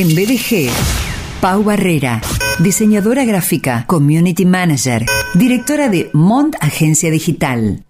En BDG, Pau Barrera, diseñadora gráfica, community manager, directora de Mont Agencia Digital.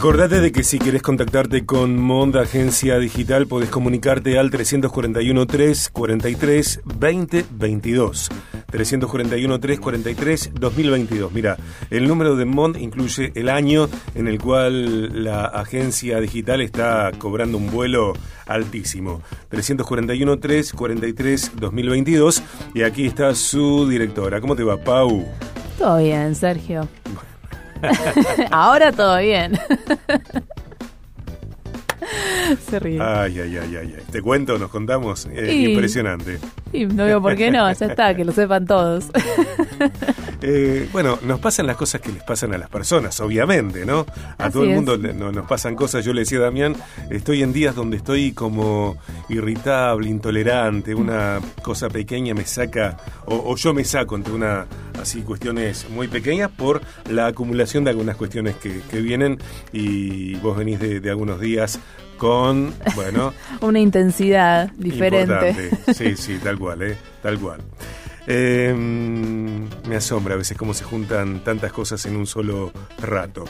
Acordate de que si querés contactarte con Mond Agencia Digital podés comunicarte al 341 343 2022. 341 343 2022. Mira, el número de Mond incluye el año en el cual la agencia digital está cobrando un vuelo altísimo. 341 343 2022 y aquí está su directora. ¿Cómo te va, Pau? Todo bien, Sergio. Ahora todo bien. Se ríe. Ay, ay, ay, ay. Te cuento, nos contamos. Eh, impresionante. Y no veo por qué no, ya está, que lo sepan todos. Eh, bueno, nos pasan las cosas que les pasan a las personas, obviamente, ¿no? A todo el mundo nos pasan cosas. Yo le decía a Damián, estoy en días donde estoy como irritable, intolerante, una cosa pequeña me saca, o, yo me saco entre una, así, cuestiones muy pequeñas por la acumulación de algunas cuestiones que, vienen y vos venís de, de algunos días con, bueno... Una intensidad diferente. Sí, sí, tal cual, ¿eh? Tal cual. Eh, me asombra a veces cómo se juntan tantas cosas en un solo rato.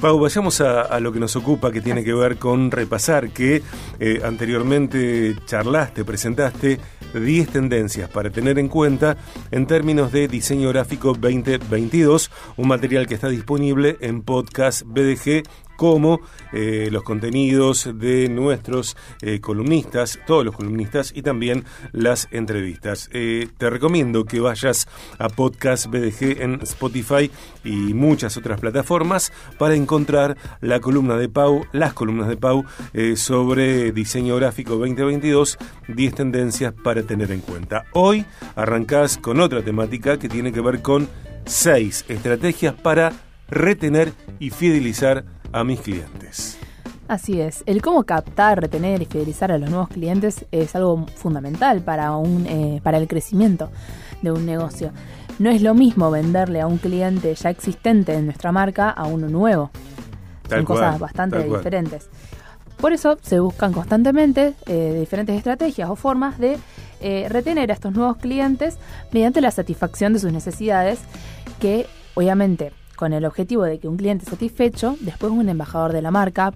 Pau, vayamos a, lo que nos ocupa, que tiene que ver con repasar que eh, anteriormente charlaste, presentaste 10 tendencias para tener en cuenta en términos de diseño gráfico 2022, un material que está disponible en podcast BDG como eh, los contenidos de nuestros eh, columnistas, todos los columnistas y también las entrevistas. Eh, te recomiendo que vayas a Podcast BDG en Spotify y muchas otras plataformas para encontrar la columna de Pau, las columnas de Pau sobre diseño gráfico 2022, 10 tendencias para tener en cuenta. Hoy arrancás con otra temática que tiene que ver con 6 estrategias para retener y fidelizar a mis clientes. Así es, el cómo captar, retener y fidelizar a los nuevos clientes es algo fundamental para, un, eh, para el crecimiento de un negocio. No es lo mismo venderle a un cliente ya existente en nuestra marca a uno nuevo. Son cosas bastante diferentes. Por eso se buscan constantemente eh, diferentes estrategias o formas de eh, retener a estos nuevos clientes mediante la satisfacción de sus necesidades que obviamente con el objetivo de que un cliente satisfecho después es un embajador de la marca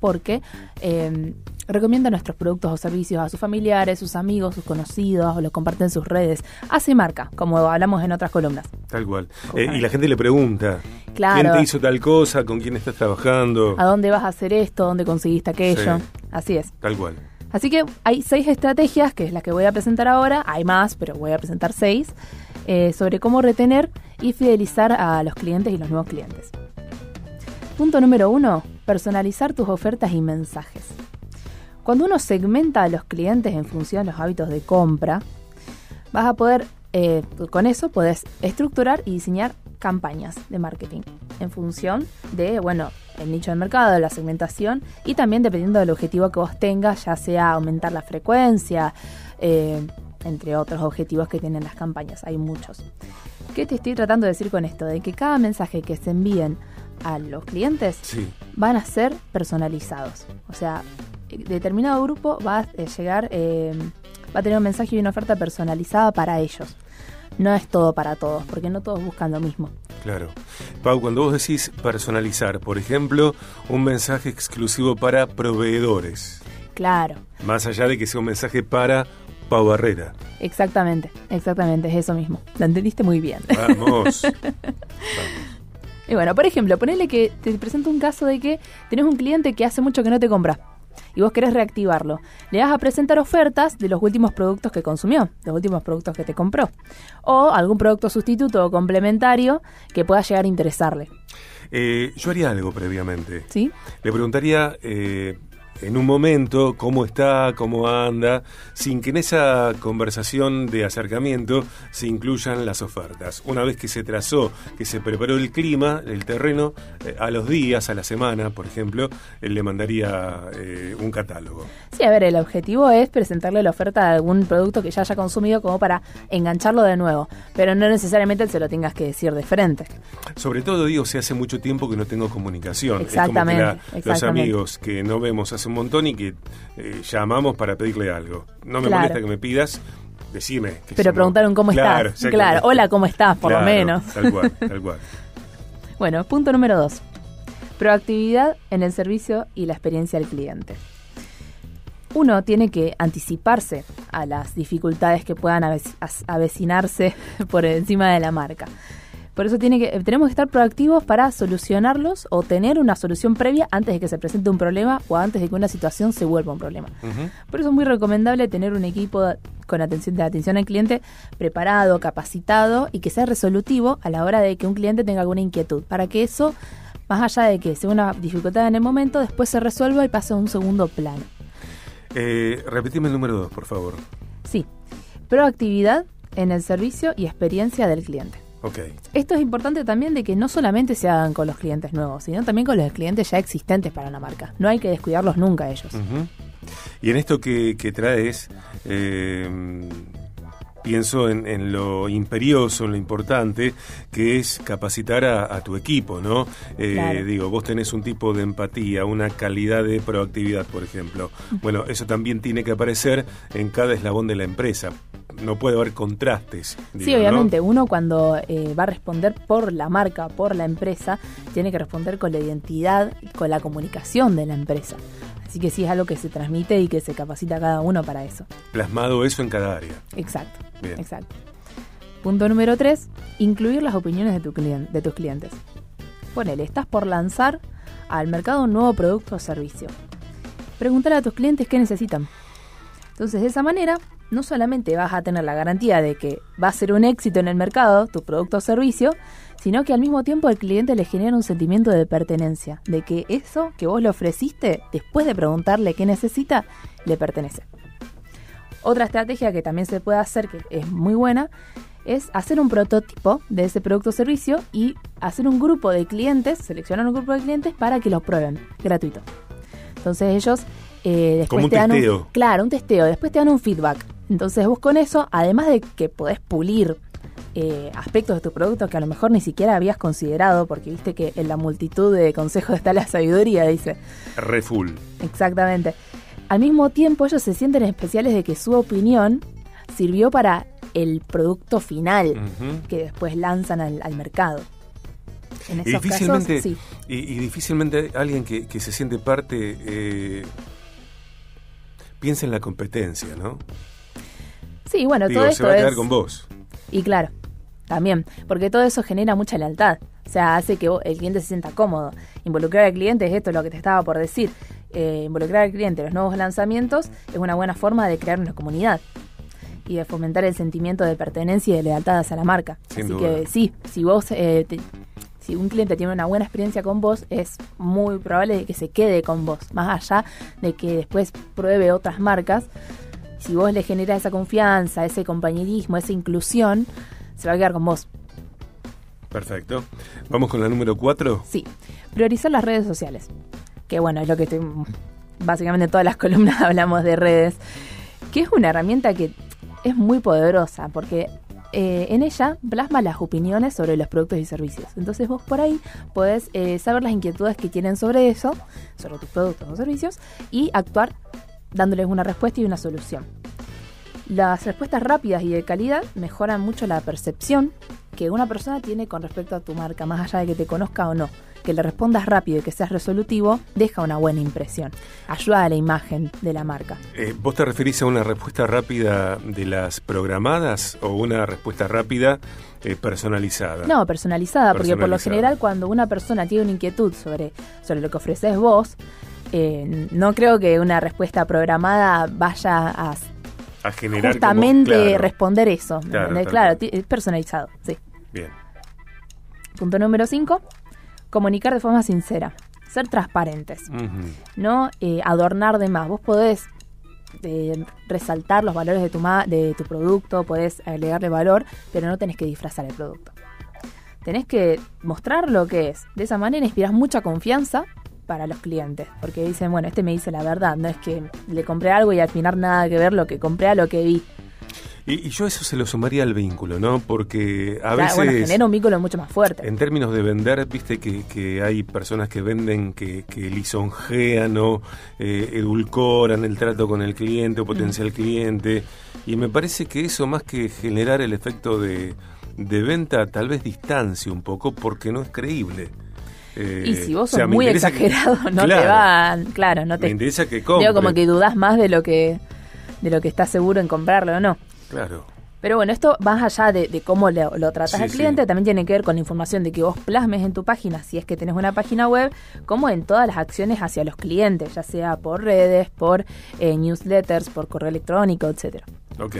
porque eh, recomienda nuestros productos o servicios a sus familiares, sus amigos, sus conocidos, o los comparte en sus redes. Hace marca, como hablamos en otras columnas. Tal cual. Eh, y la gente le pregunta, ¿quién te hizo tal cosa? ¿Con quién estás trabajando? ¿A dónde vas a hacer esto? ¿Dónde conseguiste aquello? Así es. Tal cual. Así que hay seis estrategias, que es la que voy a presentar ahora. Hay más, pero voy a presentar seis, eh, sobre cómo retener y fidelizar a los clientes y los nuevos clientes. Punto número uno, personalizar tus ofertas y mensajes. Cuando uno segmenta a los clientes en función de los hábitos de compra, vas a poder, eh, con eso puedes estructurar y diseñar campañas de marketing en función de, bueno, el nicho de mercado, la segmentación y también dependiendo del objetivo que vos tengas, ya sea aumentar la frecuencia, eh, entre otros objetivos que tienen las campañas. Hay muchos. ¿Qué te estoy tratando de decir con esto? De que cada mensaje que se envíen a los clientes van a ser personalizados. O sea, determinado grupo va a eh, llegar, eh, va a tener un mensaje y una oferta personalizada para ellos. No es todo para todos, porque no todos buscan lo mismo. Claro. Pau, cuando vos decís personalizar, por ejemplo, un mensaje exclusivo para proveedores. Claro. Más allá de que sea un mensaje para Pau Barrera. Exactamente, exactamente, es eso mismo. Lo entendiste muy bien. Vamos. Y bueno, por ejemplo, ponele que te presento un caso de que tenés un cliente que hace mucho que no te compra y vos querés reactivarlo. Le vas a presentar ofertas de los últimos productos que consumió, los últimos productos que te compró. O algún producto sustituto o complementario que pueda llegar a interesarle. Eh, yo haría algo previamente. ¿Sí? Le preguntaría, eh, en un momento cómo está, cómo anda, sin que en esa conversación de acercamiento se incluyan las ofertas. Una vez que se trazó, que se preparó el clima, el terreno, eh, a los días, a la semana, por ejemplo, él le mandaría eh, un catálogo. Sí, a ver, el objetivo es presentarle la oferta de algún producto que ya haya consumido como para engancharlo de nuevo, pero no necesariamente se lo tengas que decir de frente. Sobre todo, digo, si hace mucho tiempo que no tengo comunicación. Exactamente. Es como que los amigos que no vemos hace hace un montón y que eh, llamamos para pedirle algo. No me Claro. molesta que me pidas, decime. que Pero preguntaron cómo Claro, estás. Claro, hola, ¿cómo estás? Por lo menos. Tal cual, tal cual. Bueno, punto número dos. Proactividad en el servicio y la experiencia del cliente. Uno tiene que anticiparse a las dificultades que puedan avecinarse por encima de la marca. Por eso tiene que, tenemos que estar proactivos para solucionarlos o tener una solución previa antes de que se presente un problema o antes de que una situación se vuelva un problema. Por eso es muy recomendable tener un equipo con atención de atención al cliente preparado, capacitado y que sea resolutivo a la hora de que un cliente tenga alguna inquietud, para que eso, más allá de que sea una dificultad en el momento, después se resuelva y pase a un segundo plano. Eh, repetime el número dos, por favor. Sí, proactividad en el servicio y experiencia del cliente. Esto es importante también de que no solamente se hagan con los clientes nuevos, sino también con los clientes ya existentes para una marca. No hay que descuidarlos nunca ellos. Y en esto que, que traes, eh, pienso en, en lo imperioso, en lo importante, que es capacitar a, a tu equipo, ¿no? Eh, Claro. Digo, vos tenés un tipo de empatía, una calidad de proactividad, por ejemplo. Bueno, eso también tiene que aparecer en cada eslabón de la empresa. No puede haber contrastes. Sí, obviamente, uno cuando eh, va a responder por la marca, por la empresa, tiene que responder con la identidad, y con la comunicación de la empresa. Así que sí es algo que se transmite y que se capacita cada uno para eso. Plasmado eso en cada área. Exacto, Bien. exacto. Punto número tres, incluir las opiniones de, tu clien- de tus clientes. Ponele, estás por lanzar al mercado un nuevo producto o servicio. Preguntar a tus clientes qué necesitan. Entonces, de esa manera, no solamente vas a tener la garantía de que va a ser un éxito en el mercado, tu producto o servicio, sino que al mismo tiempo el cliente le genera un sentimiento de pertenencia, de que eso que vos le ofreciste, después de preguntarle qué necesita, le pertenece. Otra estrategia que también se puede hacer, que es muy buena, es hacer un prototipo de ese producto o servicio y hacer un grupo de clientes, seleccionar un grupo de clientes para que lo prueben, gratuito. Entonces ellos eh, después Como un te dan testeo. un claro, un testeo, después te dan un feedback. Entonces vos con eso, además de que podés pulir eh, aspectos de tu producto que a lo mejor ni siquiera habías considerado, porque viste que en la multitud de consejos está la sabiduría, dice. Re full. Exactamente. Al mismo tiempo, ellos se sienten especiales de que su opinión sirvió para el producto final que después lanzan al, al mercado. En Y esos difícilmente, casos, sí. y, y difícilmente alguien que, que se siente parte eh, piensa en la competencia, ¿no? Sí, bueno, Digo, todo se esto va a quedar es... con vos. Y claro, también, porque todo eso genera mucha lealtad. O sea, hace que vos- el cliente se sienta cómodo. Involucrar al cliente es esto lo que te estaba por decir. Eh, involucrar al cliente en los nuevos lanzamientos es una buena forma de crear una comunidad y de fomentar el sentimiento de pertenencia y de lealtad hacia la marca. Sin Así duda. que sí, si vos eh, te- si un cliente tiene una buena experiencia con vos, es muy probable que se quede con vos, más allá de que después pruebe otras marcas. Si vos le generas esa confianza, ese compañerismo, esa inclusión, se va a quedar con vos. Perfecto. Vamos con la número 4. Sí, priorizar las redes sociales. Que bueno, es lo que estoy. Básicamente en todas las columnas hablamos de redes. Que es una herramienta que es muy poderosa porque eh, en ella plasma las opiniones sobre los productos y servicios. Entonces vos por ahí podés eh, saber las inquietudes que tienen sobre eso, sobre tus productos o servicios, y actuar dándoles una respuesta y una solución. Las respuestas rápidas y de calidad mejoran mucho la percepción que una persona tiene con respecto a tu marca, más allá de que te conozca o no. Que le respondas rápido y que seas resolutivo deja una buena impresión. Ayuda a la imagen de la marca. Eh, ¿Vos te referís a una respuesta rápida de las programadas o una respuesta rápida eh, personalizada? No, personalizada, porque por lo Personalizada. general cuando una persona tiene una inquietud sobre, sobre lo que ofreces vos, eh, no creo que una respuesta programada vaya a A generar como- justamente claro. responder eso. ¿me Claro, es personalizado, sí. Bien. Punto número 5. Comunicar de forma sincera. Ser transparentes. No eh, adornar de más. Vos podés eh, resaltar los valores de tu, ma- de tu producto, podés agregarle valor, pero no tenés que disfrazar el producto. Tenés que mostrar lo que es. De esa manera inspiras mucha confianza para los clientes, porque dicen, bueno, este me dice la verdad, no es que le compré algo y al final nada que ver lo que compré a lo que vi. Y, y yo eso se lo sumaría al vínculo, ¿no? Porque a O sea, veces... bueno, genera un vínculo mucho más fuerte. En términos de vender, viste que, que hay personas que venden, que, que lisonjean o eh, edulcoran el trato con el cliente o potencial cliente. Y me parece que eso, más que generar el efecto de, de venta, tal vez distancia un poco porque no es creíble. Eh, y si vos o sea, sos muy que- exagerado, no te van, claro, no te Me interesa que compre. digo como que dudás más de lo que de lo que estás seguro en comprarlo o no. Claro. Pero bueno, esto más allá de, de cómo lo, lo tratas Sí, al cliente, sí. también tiene que ver con la información de que vos plasmes en tu página, si es que tenés una página web, como en todas las acciones hacia los clientes, ya sea por redes, por eh, newsletters, por correo electrónico, etcétera. Ok.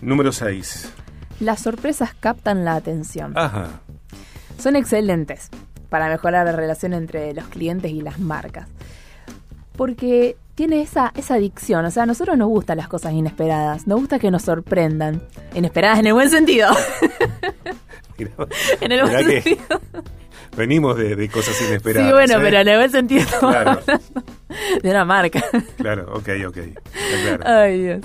Número 6. Las sorpresas captan la atención. Ajá. Son excelentes para mejorar la relación entre los clientes y las marcas. Porque tiene esa, esa adicción. O sea, a nosotros nos gustan las cosas inesperadas. Nos gusta que nos sorprendan. Inesperadas en el buen sentido. Mirá, en el buen sentido. venimos de, de cosas inesperadas. Sí, bueno, ¿eh? pero en el buen sentido Claro. de una marca. Claro, ok, ok. Claro. Ay, Dios.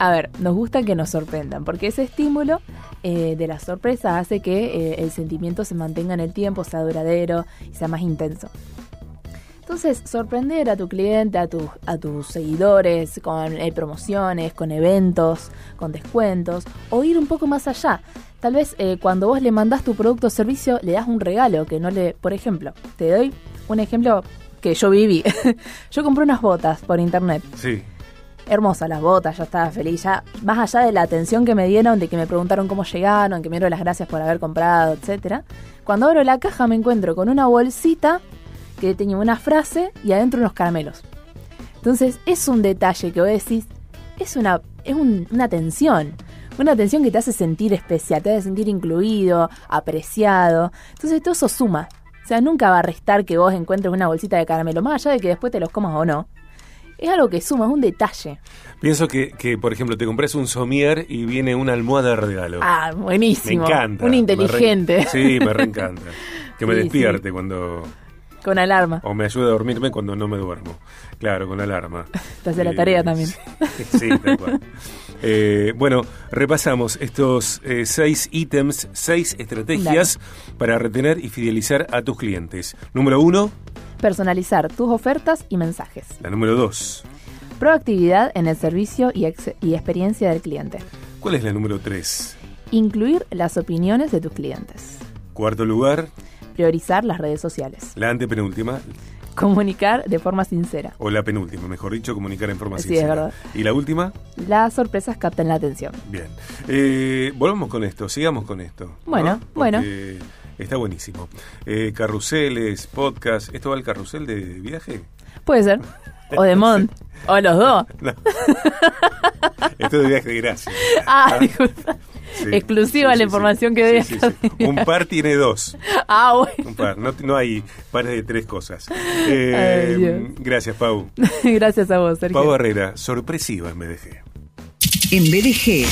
A ver, nos gusta que nos sorprendan, porque ese estímulo eh, de la sorpresa hace que eh, el sentimiento se mantenga en el tiempo, sea duradero y sea más intenso. Entonces, sorprender a tu cliente, a, tus a tus seguidores con eh, promociones, con eventos, con descuentos, o ir un poco más allá. Tal vez cuando vos le mandás tu producto o servicio, le das un regalo que no le... Por ejemplo, te doy un ejemplo que yo viví. yo compré unas botas por internet Sí. Hermosas las botas, yo estaba feliz. Ya, más allá de la atención que me dieron, de que me preguntaron cómo llegaron, que me dieron las gracias por haber comprado, etcétera. Cuando abro la caja me encuentro con una bolsita que tenía una frase y adentro unos caramelos. Entonces es un detalle que vos decís, es una, es un- una atención. Una atención que te hace sentir especial, te hace sentir incluido, apreciado. Entonces todo eso suma. O sea, nunca va a restar que vos encuentres una bolsita de caramelo, más allá de que después te los comas o no. Es algo que suma, es un detalle. Pienso que, que, por ejemplo, te compras un somier y viene una almohada de regalo. Ah, me buenísimo. encanta. Un me inteligente. re- sí, me reencanta. Que me Sí, despierte cuando... Con alarma. O me ayuda a dormirme cuando no me duermo. Claro, con alarma. Te hace la tarea también. Sí, sí, tal cual. Eh, bueno, repasamos estos eh, seis ítems, seis estrategias para retener y fidelizar a tus clientes. Número uno, Personalizar tus ofertas y mensajes. la número dos. Proactividad en el servicio y, ex- y experiencia del cliente. ¿Cuál es la número tres? Incluir las opiniones de tus clientes. Cuarto lugar, Priorizar las redes sociales. la antepenúltima, Comunicar de forma sincera. o la penúltima, mejor dicho, comunicar en forma Sí, sincera. es verdad. Y la última, Las sorpresas captan la atención. bien. Eh, volvamos con esto, sigamos con esto. ¿no? Bueno, bueno. Está buenísimo. Eh, carruseles, podcast. ¿Esto va al carrusel de viaje? Puede ser. O de Mont. O los dos. No. Esto es de viaje de gracia. Ah, disculpa. Sí, Exclusiva sí, la sí, información sí. que doy Sí, acá. sí, sí. Un par tiene dos. Ah, bueno. Un par. No, no hay pares de tres cosas. Eh, Ay, gracias, Pau. Gracias a vos, Sergio. Pau Barrera, sorpresiva en BDG. En BDG,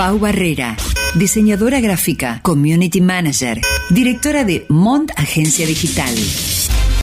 Pau Barrera, diseñadora gráfica, community manager, directora de Mont Agencia Digital.